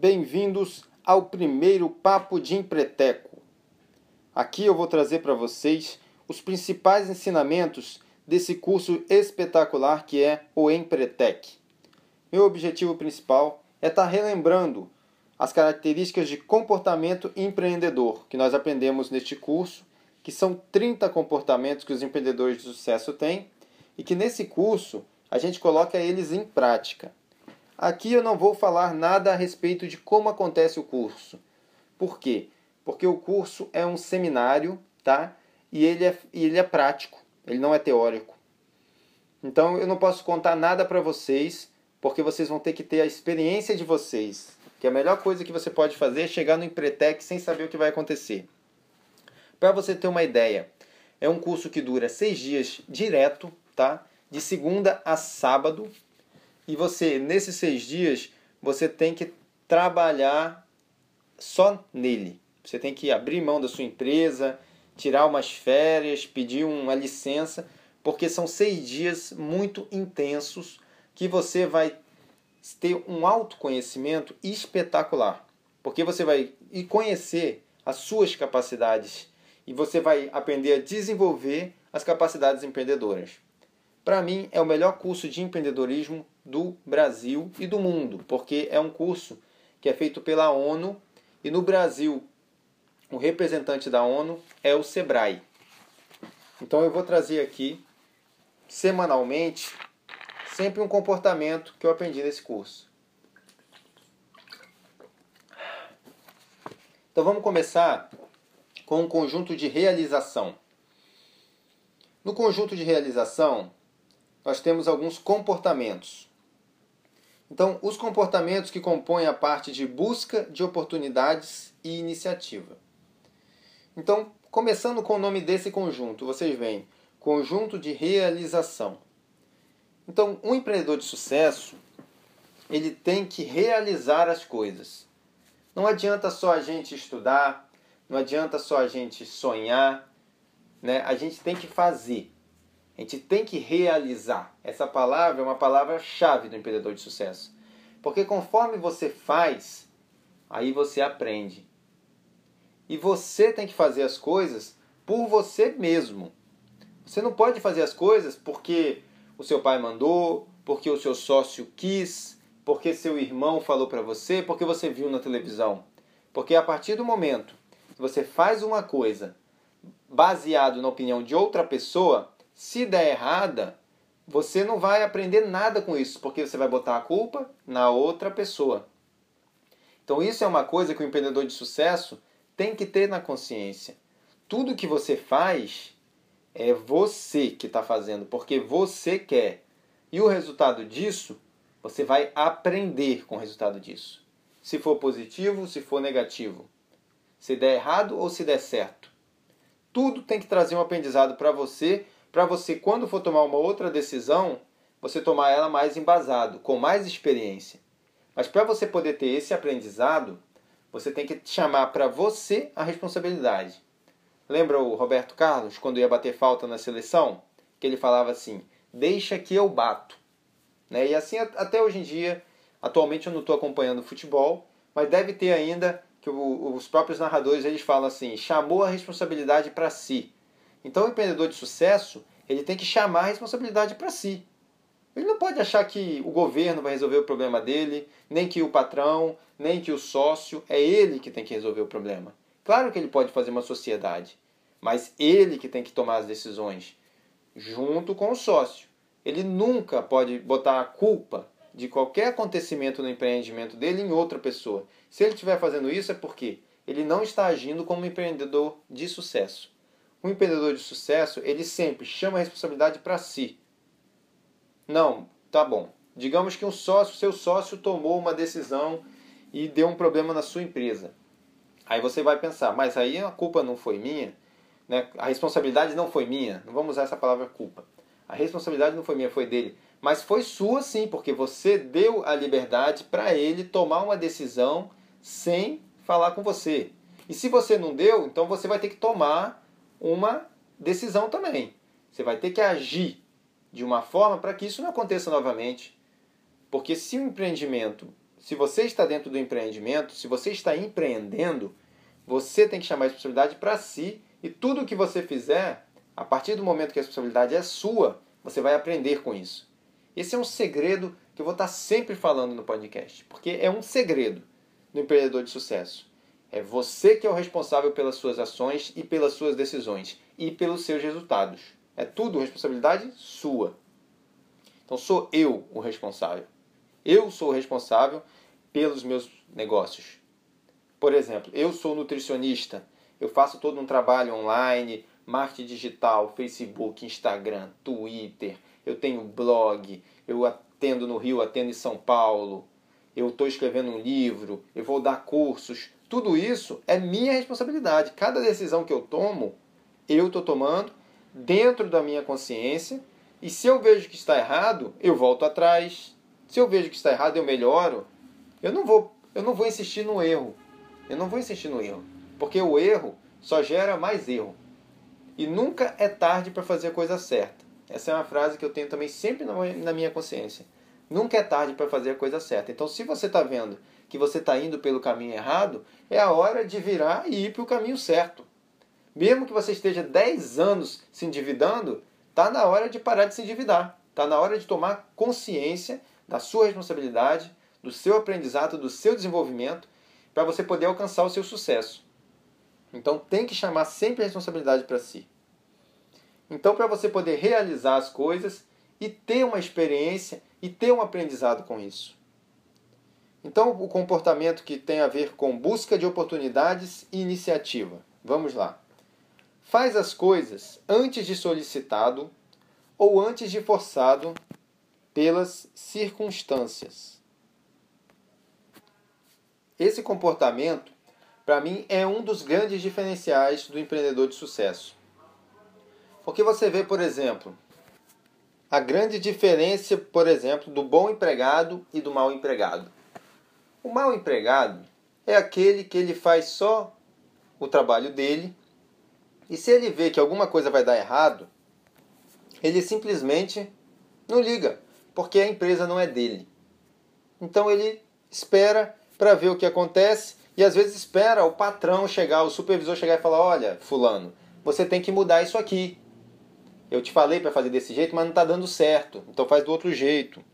Bem-vindos ao primeiro Papo de Empreteco. Aqui eu vou trazer para vocês os principais ensinamentos desse curso espetacular que é o Empretec. Meu objetivo principal é estar tá relembrando as características de comportamento empreendedor que nós aprendemos neste curso, que são 30 comportamentos que os empreendedores de sucesso têm e que nesse curso a gente coloca eles em prática. Aqui eu não vou falar nada a respeito de como acontece o curso. Por quê? Porque o curso é um seminário, tá? E ele é, ele é prático, ele não é teórico. Então eu não posso contar nada para vocês, porque vocês vão ter que ter a experiência de vocês. Que a melhor coisa que você pode fazer é chegar no Empretec sem saber o que vai acontecer. Para você ter uma ideia, é um curso que dura seis dias direto, tá? De segunda a sábado, e você, nesses seis dias, você tem que trabalhar só nele. Você tem que abrir mão da sua empresa, tirar umas férias, pedir uma licença, porque são seis dias muito intensos que você vai ter um autoconhecimento espetacular. Porque você vai conhecer as suas capacidades e você vai aprender a desenvolver as capacidades empreendedoras. Para mim, é o melhor curso de empreendedorismo do Brasil e do mundo, porque é um curso que é feito pela ONU e no Brasil o representante da ONU é o Sebrae. Então eu vou trazer aqui semanalmente sempre um comportamento que eu aprendi nesse curso. Então vamos começar com um conjunto de realização. No conjunto de realização, nós temos alguns comportamentos. Então, os comportamentos que compõem a parte de busca de oportunidades e iniciativa. Então, começando com o nome desse conjunto, vocês veem conjunto de realização. Então, um empreendedor de sucesso, ele tem que realizar as coisas. Não adianta só a gente estudar, não adianta só a gente sonhar, né? A gente tem que fazer. A gente tem que realizar. Essa palavra é uma palavra-chave do empreendedor de sucesso. Porque conforme você faz, aí você aprende. E você tem que fazer as coisas por você mesmo. Você não pode fazer as coisas porque o seu pai mandou, porque o seu sócio quis, porque seu irmão falou para você, porque você viu na televisão. Porque a partir do momento que você faz uma coisa baseado na opinião de outra pessoa, se der errada, você não vai aprender nada com isso, porque você vai botar a culpa na outra pessoa. Então, isso é uma coisa que o empreendedor de sucesso tem que ter na consciência. Tudo que você faz é você que está fazendo, porque você quer. E o resultado disso, você vai aprender com o resultado disso. Se for positivo, se for negativo. Se der errado ou se der certo. Tudo tem que trazer um aprendizado para você para você, quando for tomar uma outra decisão, você tomar ela mais embasado, com mais experiência. Mas para você poder ter esse aprendizado, você tem que chamar para você a responsabilidade. Lembra o Roberto Carlos, quando ia bater falta na seleção? Que ele falava assim: deixa que eu bato. Né? E assim até hoje em dia, atualmente eu não estou acompanhando futebol, mas deve ter ainda que os próprios narradores eles falam assim: chamou a responsabilidade para si. Então, o empreendedor de sucesso, ele tem que chamar a responsabilidade para si. Ele não pode achar que o governo vai resolver o problema dele, nem que o patrão, nem que o sócio, é ele que tem que resolver o problema. Claro que ele pode fazer uma sociedade, mas ele que tem que tomar as decisões, junto com o sócio. Ele nunca pode botar a culpa de qualquer acontecimento no empreendimento dele em outra pessoa. Se ele estiver fazendo isso é porque ele não está agindo como um empreendedor de sucesso. Um empreendedor de sucesso, ele sempre chama a responsabilidade para si. Não, tá bom. Digamos que um sócio, seu sócio tomou uma decisão e deu um problema na sua empresa. Aí você vai pensar, mas aí a culpa não foi minha, né? A responsabilidade não foi minha. Não vamos usar essa palavra culpa. A responsabilidade não foi minha, foi dele. Mas foi sua sim, porque você deu a liberdade para ele tomar uma decisão sem falar com você. E se você não deu, então você vai ter que tomar uma decisão também. Você vai ter que agir de uma forma para que isso não aconteça novamente. Porque se o empreendimento se você está dentro do empreendimento, se você está empreendendo, você tem que chamar a responsabilidade para si e tudo que você fizer, a partir do momento que a responsabilidade é sua, você vai aprender com isso. Esse é um segredo que eu vou estar sempre falando no podcast, porque é um segredo do empreendedor de sucesso. É você que é o responsável pelas suas ações e pelas suas decisões e pelos seus resultados. É tudo responsabilidade sua. Então sou eu o responsável. Eu sou o responsável pelos meus negócios. Por exemplo, eu sou nutricionista, eu faço todo um trabalho online, marketing digital, Facebook, Instagram, Twitter, eu tenho blog, eu atendo no Rio, atendo em São Paulo, eu estou escrevendo um livro, eu vou dar cursos. Tudo isso é minha responsabilidade. Cada decisão que eu tomo, eu estou tomando dentro da minha consciência. E se eu vejo que está errado, eu volto atrás. Se eu vejo que está errado, eu melhoro. Eu não vou, eu não vou insistir no erro. Eu não vou insistir no erro, porque o erro só gera mais erro. E nunca é tarde para fazer a coisa certa. Essa é uma frase que eu tenho também sempre na minha consciência. Nunca é tarde para fazer a coisa certa. Então, se você está vendo que você está indo pelo caminho errado, é a hora de virar e ir para o caminho certo. Mesmo que você esteja 10 anos se endividando, está na hora de parar de se endividar. Está na hora de tomar consciência da sua responsabilidade, do seu aprendizado, do seu desenvolvimento, para você poder alcançar o seu sucesso. Então tem que chamar sempre a responsabilidade para si. Então, para você poder realizar as coisas e ter uma experiência e ter um aprendizado com isso. Então, o comportamento que tem a ver com busca de oportunidades e iniciativa. Vamos lá. Faz as coisas antes de solicitado ou antes de forçado pelas circunstâncias. Esse comportamento, para mim, é um dos grandes diferenciais do empreendedor de sucesso. Porque você vê, por exemplo, a grande diferença, por exemplo, do bom empregado e do mal empregado. O mal empregado é aquele que ele faz só o trabalho dele e se ele vê que alguma coisa vai dar errado, ele simplesmente não liga, porque a empresa não é dele. Então ele espera para ver o que acontece e às vezes espera o patrão chegar, o supervisor chegar e falar: Olha, Fulano, você tem que mudar isso aqui. Eu te falei para fazer desse jeito, mas não está dando certo, então faz do outro jeito.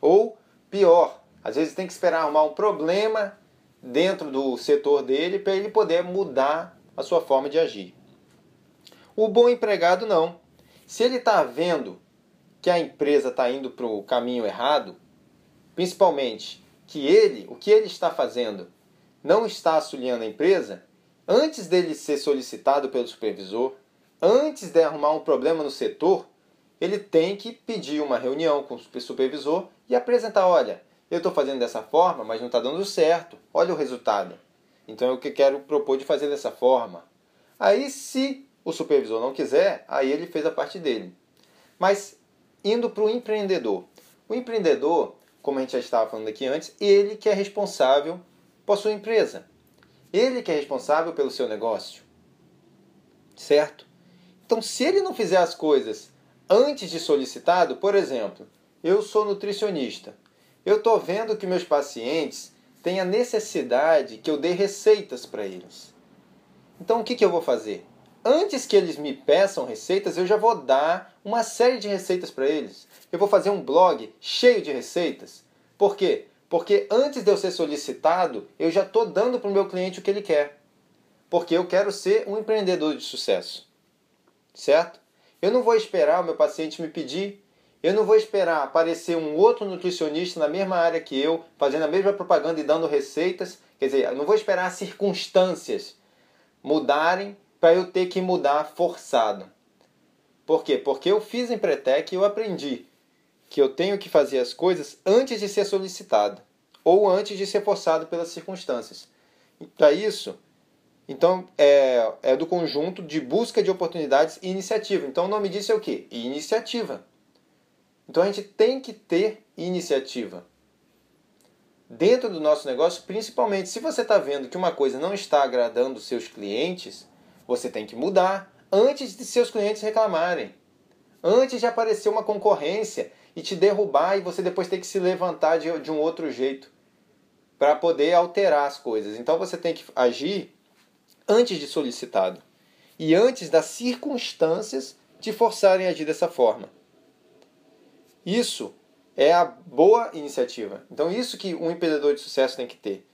Ou pior, às vezes tem que esperar arrumar um problema dentro do setor dele para ele poder mudar a sua forma de agir. O bom empregado não. Se ele está vendo que a empresa está indo para o caminho errado, principalmente que ele, o que ele está fazendo, não está auxiliando a empresa, antes dele ser solicitado pelo supervisor, antes de arrumar um problema no setor, ele tem que pedir uma reunião com o supervisor e apresentar: olha, eu estou fazendo dessa forma, mas não está dando certo, olha o resultado. Então eu quero propor de fazer dessa forma. Aí, se o supervisor não quiser, aí ele fez a parte dele. Mas indo para o empreendedor. O empreendedor como a gente já estava falando aqui antes, ele que é responsável por sua empresa. Ele que é responsável pelo seu negócio. Certo? Então, se ele não fizer as coisas antes de solicitado, por exemplo, eu sou nutricionista. Eu estou vendo que meus pacientes têm a necessidade que eu dê receitas para eles. Então, o que, que eu vou fazer? Antes que eles me peçam receitas, eu já vou dar uma série de receitas para eles. Eu vou fazer um blog cheio de receitas. Por quê? Porque antes de eu ser solicitado, eu já estou dando para o meu cliente o que ele quer. Porque eu quero ser um empreendedor de sucesso. Certo? Eu não vou esperar o meu paciente me pedir. Eu não vou esperar aparecer um outro nutricionista na mesma área que eu, fazendo a mesma propaganda e dando receitas. Quer dizer, eu não vou esperar as circunstâncias mudarem para eu ter que mudar forçado. Por quê? Porque eu fiz Empretec e eu aprendi que eu tenho que fazer as coisas antes de ser solicitado ou antes de ser forçado pelas circunstâncias. Para isso, então é, é do conjunto de busca de oportunidades e iniciativa. Então o nome disso é o quê? Iniciativa. Então a gente tem que ter iniciativa. Dentro do nosso negócio, principalmente se você está vendo que uma coisa não está agradando seus clientes, você tem que mudar antes de seus clientes reclamarem. Antes de aparecer uma concorrência e te derrubar e você depois ter que se levantar de, de um outro jeito. para poder alterar as coisas. Então você tem que agir antes de solicitado e antes das circunstâncias te forçarem a agir dessa forma. Isso é a boa iniciativa. Então isso que um empreendedor de sucesso tem que ter.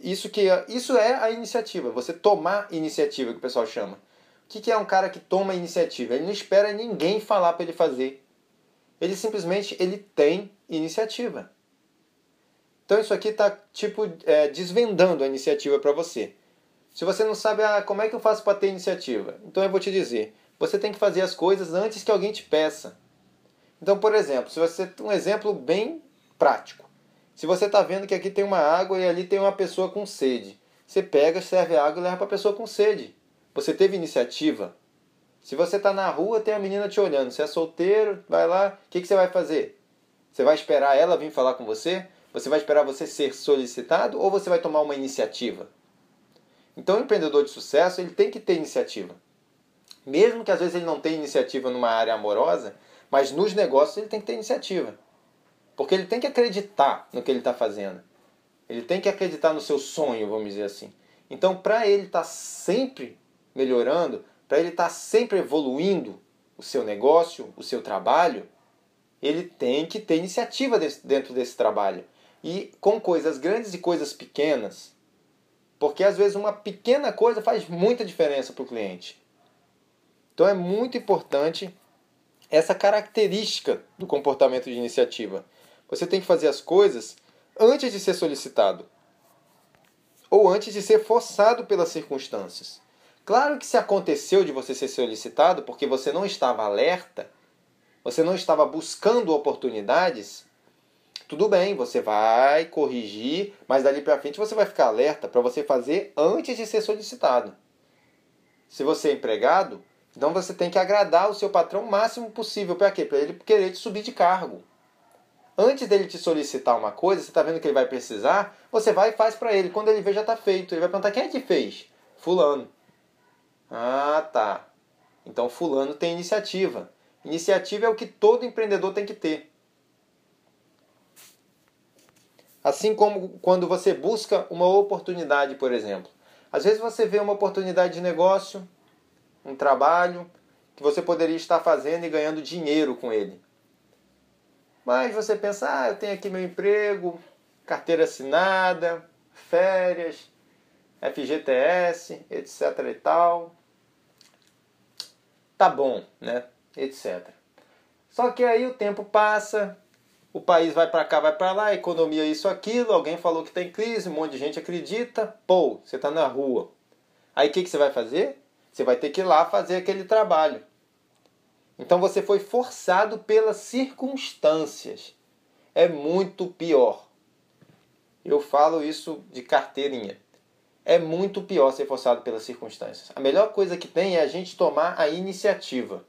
Isso que isso é a iniciativa, você tomar iniciativa que o pessoal chama. O que é um cara que toma iniciativa? Ele não espera ninguém falar para ele fazer. Ele simplesmente ele tem iniciativa. Então isso aqui está tipo é, desvendando a iniciativa para você. Se você não sabe ah, como é que eu faço para ter iniciativa, então eu vou te dizer: você tem que fazer as coisas antes que alguém te peça. Então, por exemplo, se você um exemplo bem prático. Se você está vendo que aqui tem uma água e ali tem uma pessoa com sede, você pega, serve a água e leva para a pessoa com sede. Você teve iniciativa. Se você está na rua, tem a menina te olhando. Você é solteiro, vai lá, o que, que você vai fazer? Você vai esperar ela vir falar com você? Você vai esperar você ser solicitado ou você vai tomar uma iniciativa? Então, o empreendedor de sucesso ele tem que ter iniciativa. Mesmo que às vezes ele não tenha iniciativa numa área amorosa, mas nos negócios ele tem que ter iniciativa. Porque ele tem que acreditar no que ele está fazendo. Ele tem que acreditar no seu sonho, vamos dizer assim. Então, para ele estar tá sempre melhorando, para ele estar tá sempre evoluindo o seu negócio, o seu trabalho, ele tem que ter iniciativa dentro desse trabalho. E com coisas grandes e coisas pequenas. Porque às vezes uma pequena coisa faz muita diferença para o cliente. Então é muito importante essa característica do comportamento de iniciativa. Você tem que fazer as coisas antes de ser solicitado ou antes de ser forçado pelas circunstâncias. Claro que se aconteceu de você ser solicitado porque você não estava alerta, você não estava buscando oportunidades, tudo bem, você vai corrigir, mas dali para frente você vai ficar alerta para você fazer antes de ser solicitado. Se você é empregado, então você tem que agradar o seu patrão o máximo possível. Para quê? Para ele querer te subir de cargo. Antes dele te solicitar uma coisa, você está vendo que ele vai precisar, você vai e faz para ele. Quando ele vê, já está feito. Ele vai perguntar: quem é que fez? Fulano. Ah, tá. Então, Fulano tem iniciativa. Iniciativa é o que todo empreendedor tem que ter. Assim como quando você busca uma oportunidade, por exemplo. Às vezes você vê uma oportunidade de negócio, um trabalho que você poderia estar fazendo e ganhando dinheiro com ele. Mas você pensa, ah, eu tenho aqui meu emprego, carteira assinada, férias, FGTS, etc e tal. Tá bom, né? Etc. Só que aí o tempo passa, o país vai para cá, vai para lá, economia isso aquilo, alguém falou que tem crise, um monte de gente acredita, pô, você está na rua. Aí o que, que você vai fazer? Você vai ter que ir lá fazer aquele trabalho. Então você foi forçado pelas circunstâncias. É muito pior. Eu falo isso de carteirinha. É muito pior ser forçado pelas circunstâncias. A melhor coisa que tem é a gente tomar a iniciativa.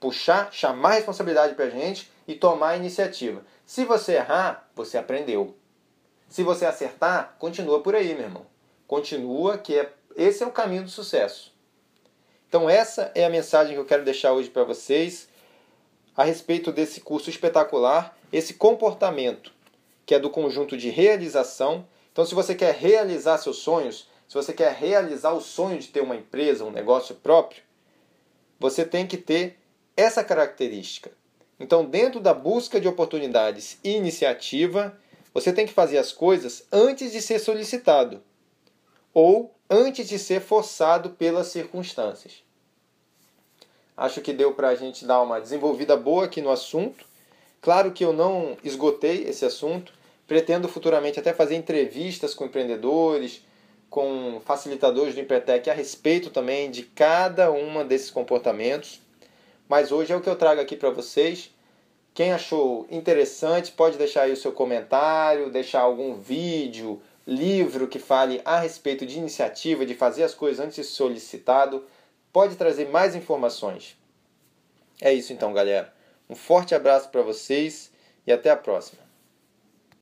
Puxar, chamar a responsabilidade para a gente e tomar a iniciativa. Se você errar, você aprendeu. Se você acertar, continua por aí, meu irmão. Continua que é esse é o caminho do sucesso. Então, essa é a mensagem que eu quero deixar hoje para vocês a respeito desse curso espetacular, esse comportamento que é do conjunto de realização. Então, se você quer realizar seus sonhos, se você quer realizar o sonho de ter uma empresa, um negócio próprio, você tem que ter essa característica. Então, dentro da busca de oportunidades e iniciativa, você tem que fazer as coisas antes de ser solicitado ou antes de ser forçado pelas circunstâncias. Acho que deu para a gente dar uma desenvolvida boa aqui no assunto. Claro que eu não esgotei esse assunto. Pretendo futuramente até fazer entrevistas com empreendedores, com facilitadores do Empretec a respeito também de cada uma desses comportamentos. Mas hoje é o que eu trago aqui para vocês. Quem achou interessante pode deixar aí o seu comentário, deixar algum vídeo, livro que fale a respeito de iniciativa, de fazer as coisas antes de solicitado, pode trazer mais informações. É isso então, galera. Um forte abraço para vocês e até a próxima.